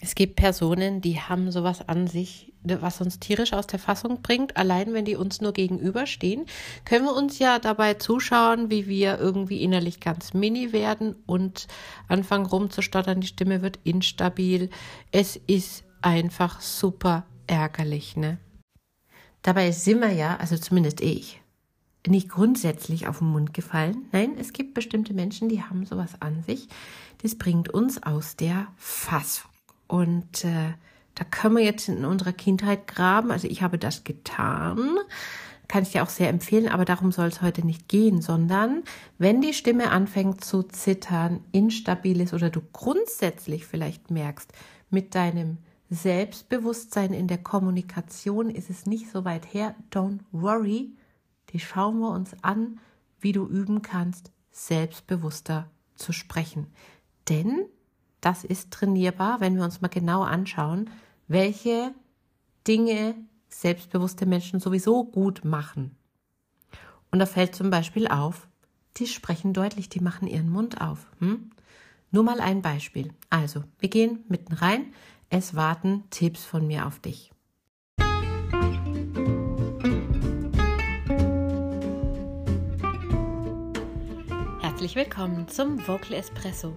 Es gibt Personen, die haben sowas an sich, was uns tierisch aus der Fassung bringt. Allein wenn die uns nur gegenüberstehen, können wir uns ja dabei zuschauen, wie wir irgendwie innerlich ganz mini werden und anfangen rumzustottern. Die Stimme wird instabil. Es ist einfach super ärgerlich, ne? Dabei sind wir ja, also zumindest ich, nicht grundsätzlich auf den Mund gefallen. Nein, es gibt bestimmte Menschen, die haben sowas an sich. Das bringt uns aus der Fassung. Und äh, da können wir jetzt in unserer Kindheit graben. Also ich habe das getan. Kann ich dir auch sehr empfehlen, aber darum soll es heute nicht gehen, sondern wenn die Stimme anfängt zu zittern, instabil ist oder du grundsätzlich vielleicht merkst, mit deinem Selbstbewusstsein in der Kommunikation ist es nicht so weit her, don't worry, die schauen wir uns an, wie du üben kannst, selbstbewusster zu sprechen. Denn das ist trainierbar, wenn wir uns mal genau anschauen, welche Dinge selbstbewusste Menschen sowieso gut machen. Und da fällt zum Beispiel auf, die sprechen deutlich, die machen ihren Mund auf. Hm? Nur mal ein Beispiel. Also, wir gehen mitten rein. Es warten Tipps von mir auf dich. Herzlich willkommen zum Vocal Espresso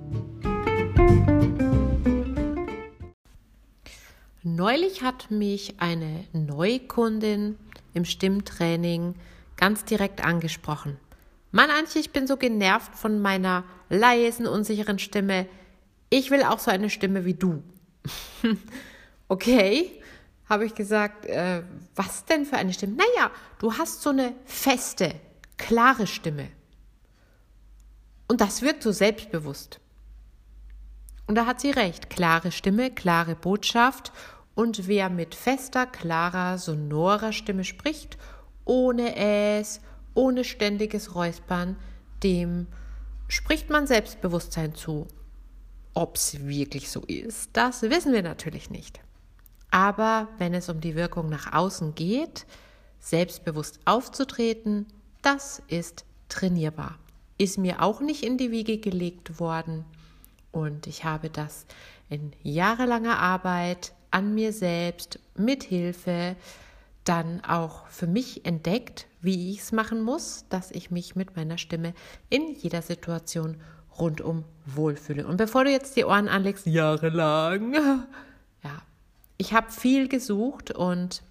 Neulich hat mich eine Neukundin im Stimmtraining ganz direkt angesprochen. Mann, Antje, ich bin so genervt von meiner leisen, unsicheren Stimme. Ich will auch so eine Stimme wie du. okay, habe ich gesagt, äh, was denn für eine Stimme? Naja, du hast so eine feste, klare Stimme. Und das wirkt so selbstbewusst. Und da hat sie recht. Klare Stimme, klare Botschaft. Und wer mit fester, klarer, sonorer Stimme spricht, ohne Es, ohne ständiges Räuspern, dem spricht man Selbstbewusstsein zu. Ob es wirklich so ist, das wissen wir natürlich nicht. Aber wenn es um die Wirkung nach außen geht, selbstbewusst aufzutreten, das ist trainierbar. Ist mir auch nicht in die Wiege gelegt worden. Und ich habe das in jahrelanger Arbeit an mir selbst mit Hilfe dann auch für mich entdeckt, wie ich es machen muss, dass ich mich mit meiner Stimme in jeder Situation rundum wohlfühle. Und bevor du jetzt die Ohren anlegst, jahrelang, ja, ich habe viel gesucht und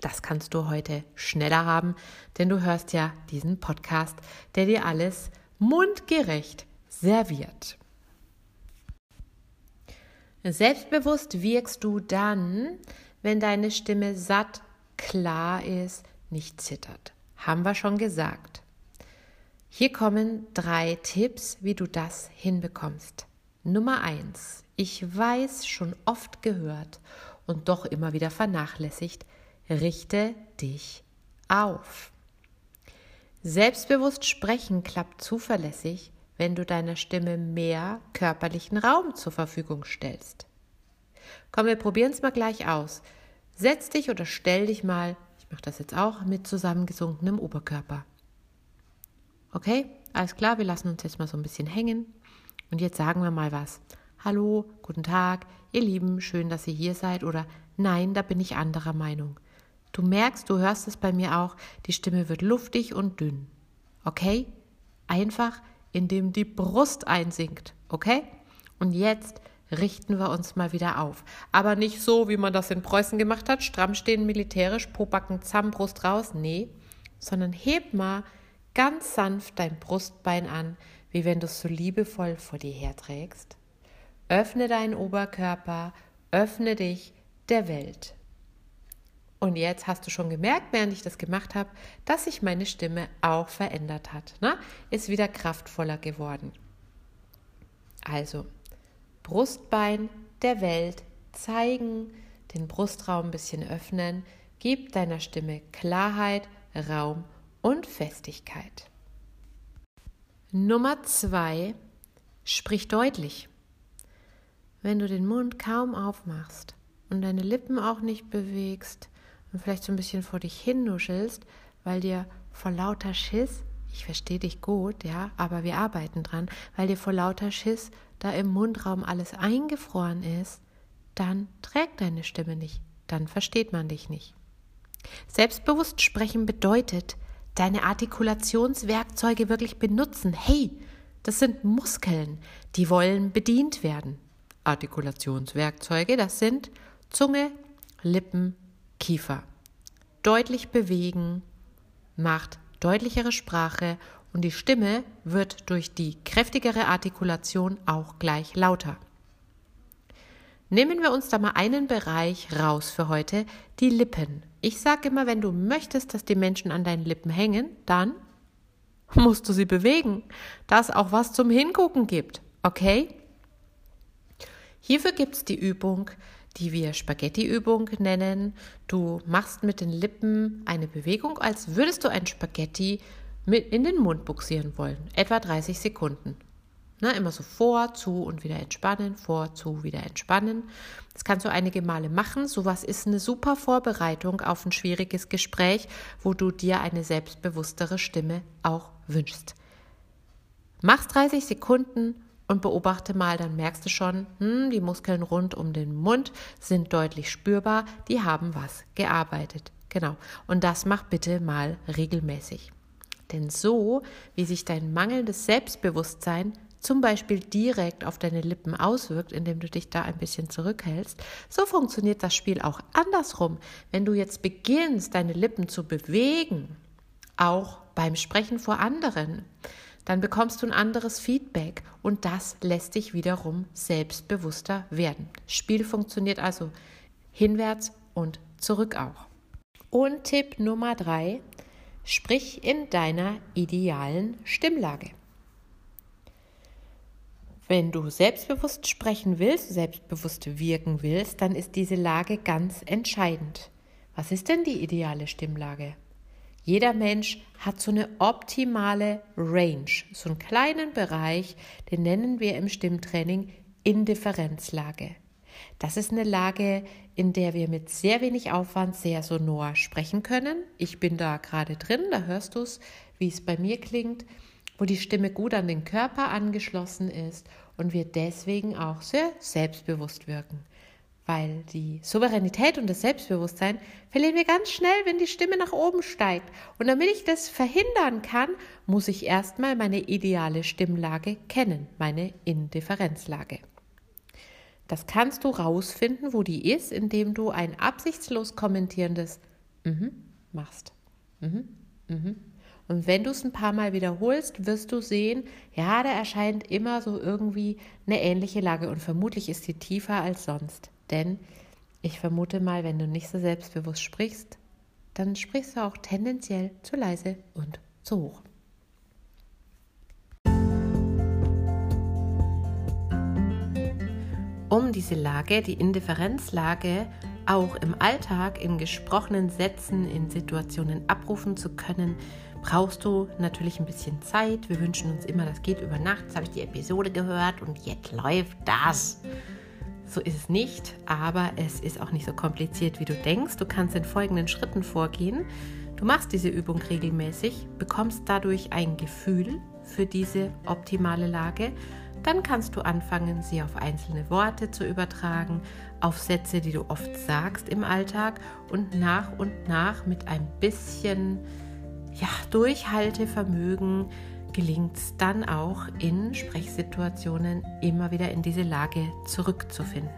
das kannst du heute schneller haben, denn du hörst ja diesen Podcast, der dir alles mundgerecht serviert. Selbstbewusst wirkst du dann, wenn deine Stimme satt, klar ist, nicht zittert. Haben wir schon gesagt. Hier kommen drei Tipps, wie du das hinbekommst. Nummer eins. Ich weiß, schon oft gehört und doch immer wieder vernachlässigt, richte dich auf. Selbstbewusst sprechen klappt zuverlässig, wenn du deiner Stimme mehr körperlichen Raum zur Verfügung stellst. Komm, wir probieren es mal gleich aus. Setz dich oder stell dich mal, ich mache das jetzt auch, mit zusammengesunkenem Oberkörper. Okay, alles klar, wir lassen uns jetzt mal so ein bisschen hängen. Und jetzt sagen wir mal was. Hallo, guten Tag, ihr Lieben, schön, dass ihr hier seid. Oder nein, da bin ich anderer Meinung. Du merkst, du hörst es bei mir auch, die Stimme wird luftig und dünn. Okay? Einfach indem die Brust einsinkt. Okay? Und jetzt richten wir uns mal wieder auf. Aber nicht so, wie man das in Preußen gemacht hat, stramm stehen militärisch, Pobacken zusammen, Brust raus. Nee, sondern heb mal ganz sanft dein Brustbein an, wie wenn du es so liebevoll vor dir herträgst. Öffne deinen Oberkörper, öffne dich der Welt. Und jetzt hast du schon gemerkt, während ich das gemacht habe, dass sich meine Stimme auch verändert hat. Ne? Ist wieder kraftvoller geworden. Also, Brustbein der Welt zeigen, den Brustraum ein bisschen öffnen. Gib deiner Stimme Klarheit, Raum und Festigkeit. Nummer zwei, sprich deutlich. Wenn du den Mund kaum aufmachst und deine Lippen auch nicht bewegst und vielleicht so ein bisschen vor dich hin nuschelst, weil dir vor lauter Schiss, ich verstehe dich gut, ja, aber wir arbeiten dran, weil dir vor lauter Schiss da im Mundraum alles eingefroren ist, dann trägt deine Stimme nicht, dann versteht man dich nicht. Selbstbewusst sprechen bedeutet, deine Artikulationswerkzeuge wirklich benutzen. Hey, das sind Muskeln, die wollen bedient werden. Artikulationswerkzeuge, das sind Zunge, Lippen, Kiefer. Deutlich bewegen macht deutlichere Sprache und die Stimme wird durch die kräftigere Artikulation auch gleich lauter. Nehmen wir uns da mal einen Bereich raus für heute, die Lippen. Ich sage immer, wenn du möchtest, dass die Menschen an deinen Lippen hängen, dann musst du sie bewegen, dass auch was zum Hingucken gibt. Okay? Hierfür gibt es die Übung, die wir Spaghetti-Übung nennen. Du machst mit den Lippen eine Bewegung, als würdest du ein Spaghetti mit in den Mund buxieren wollen. Etwa 30 Sekunden. Na, immer so vor, zu und wieder entspannen, vor, zu, wieder entspannen. Das kannst du einige Male machen. Sowas ist eine super Vorbereitung auf ein schwieriges Gespräch, wo du dir eine selbstbewusstere Stimme auch wünschst. Mach's 30 Sekunden und beobachte mal, dann merkst du schon, hm, die Muskeln rund um den Mund sind deutlich spürbar, die haben was gearbeitet. Genau. Und das mach bitte mal regelmäßig. Denn so, wie sich dein mangelndes Selbstbewusstsein zum Beispiel direkt auf deine Lippen auswirkt, indem du dich da ein bisschen zurückhältst, so funktioniert das Spiel auch andersrum. Wenn du jetzt beginnst, deine Lippen zu bewegen, auch beim Sprechen vor anderen, dann bekommst du ein anderes Feedback und das lässt dich wiederum selbstbewusster werden. Spiel funktioniert also hinwärts und zurück auch. Und Tipp Nummer drei, sprich in deiner idealen Stimmlage. Wenn du selbstbewusst sprechen willst, selbstbewusst wirken willst, dann ist diese Lage ganz entscheidend. Was ist denn die ideale Stimmlage? Jeder Mensch hat so eine optimale Range, so einen kleinen Bereich, den nennen wir im Stimmtraining Indifferenzlage. Das ist eine Lage, in der wir mit sehr wenig Aufwand sehr sonor sprechen können. Ich bin da gerade drin, da hörst du es, wie es bei mir klingt, wo die Stimme gut an den Körper angeschlossen ist und wir deswegen auch sehr selbstbewusst wirken. Weil die Souveränität und das Selbstbewusstsein verlieren wir ganz schnell, wenn die Stimme nach oben steigt. Und damit ich das verhindern kann, muss ich erstmal meine ideale Stimmlage kennen, meine Indifferenzlage. Das kannst du rausfinden, wo die ist, indem du ein absichtslos kommentierendes mhm machst. Mhm, mhm, und wenn du es ein paar Mal wiederholst, wirst du sehen, ja, da erscheint immer so irgendwie eine ähnliche Lage und vermutlich ist sie tiefer als sonst. Denn ich vermute mal, wenn du nicht so selbstbewusst sprichst, dann sprichst du auch tendenziell zu leise und zu hoch. Um diese Lage, die Indifferenzlage, auch im Alltag in gesprochenen Sätzen, in Situationen abrufen zu können, brauchst du natürlich ein bisschen Zeit. Wir wünschen uns immer, das geht über Nacht. Jetzt habe ich die Episode gehört und jetzt läuft das. So ist es nicht, aber es ist auch nicht so kompliziert, wie du denkst. Du kannst in folgenden Schritten vorgehen. Du machst diese Übung regelmäßig, bekommst dadurch ein Gefühl für diese optimale Lage. Dann kannst du anfangen, sie auf einzelne Worte zu übertragen, auf Sätze, die du oft sagst im Alltag und nach und nach mit ein bisschen ja, Durchhaltevermögen gelingt es dann auch in Sprechsituationen immer wieder in diese Lage zurückzufinden.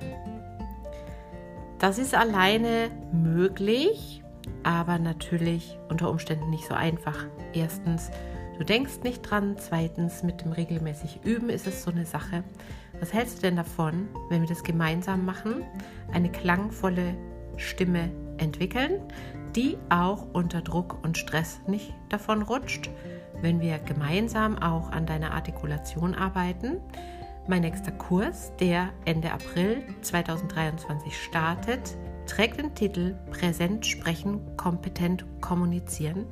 Das ist alleine möglich, aber natürlich unter Umständen nicht so einfach. Erstens, du denkst nicht dran. Zweitens, mit dem regelmäßig Üben ist es so eine Sache. Was hältst du denn davon, wenn wir das gemeinsam machen? Eine klangvolle Stimme entwickeln, die auch unter Druck und Stress nicht davon rutscht, wenn wir gemeinsam auch an deiner Artikulation arbeiten. Mein nächster Kurs, der Ende April 2023 startet, trägt den Titel Präsent sprechen, kompetent kommunizieren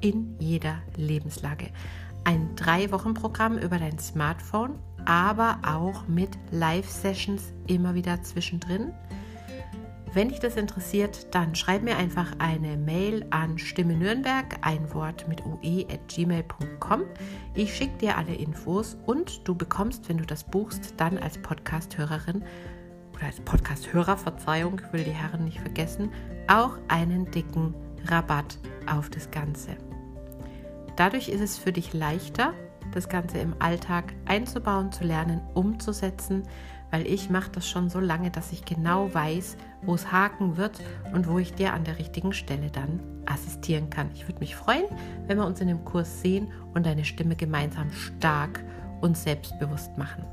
in jeder Lebenslage. Ein Drei-Wochen-Programm über dein Smartphone, aber auch mit Live-Sessions immer wieder zwischendrin. Wenn dich das interessiert, dann schreib mir einfach eine Mail an Stimme Nürnberg, ein Wort mit ue.gmail.com. Ich schicke dir alle Infos und du bekommst, wenn du das buchst, dann als Podcast-Hörerin oder als Podcast-Hörer, Verzeihung, ich will die Herren nicht vergessen, auch einen dicken Rabatt auf das Ganze. Dadurch ist es für dich leichter, das Ganze im Alltag einzubauen, zu lernen, umzusetzen, weil ich mache das schon so lange, dass ich genau weiß, wo es haken wird und wo ich dir an der richtigen Stelle dann assistieren kann. Ich würde mich freuen, wenn wir uns in dem Kurs sehen und deine Stimme gemeinsam stark und selbstbewusst machen.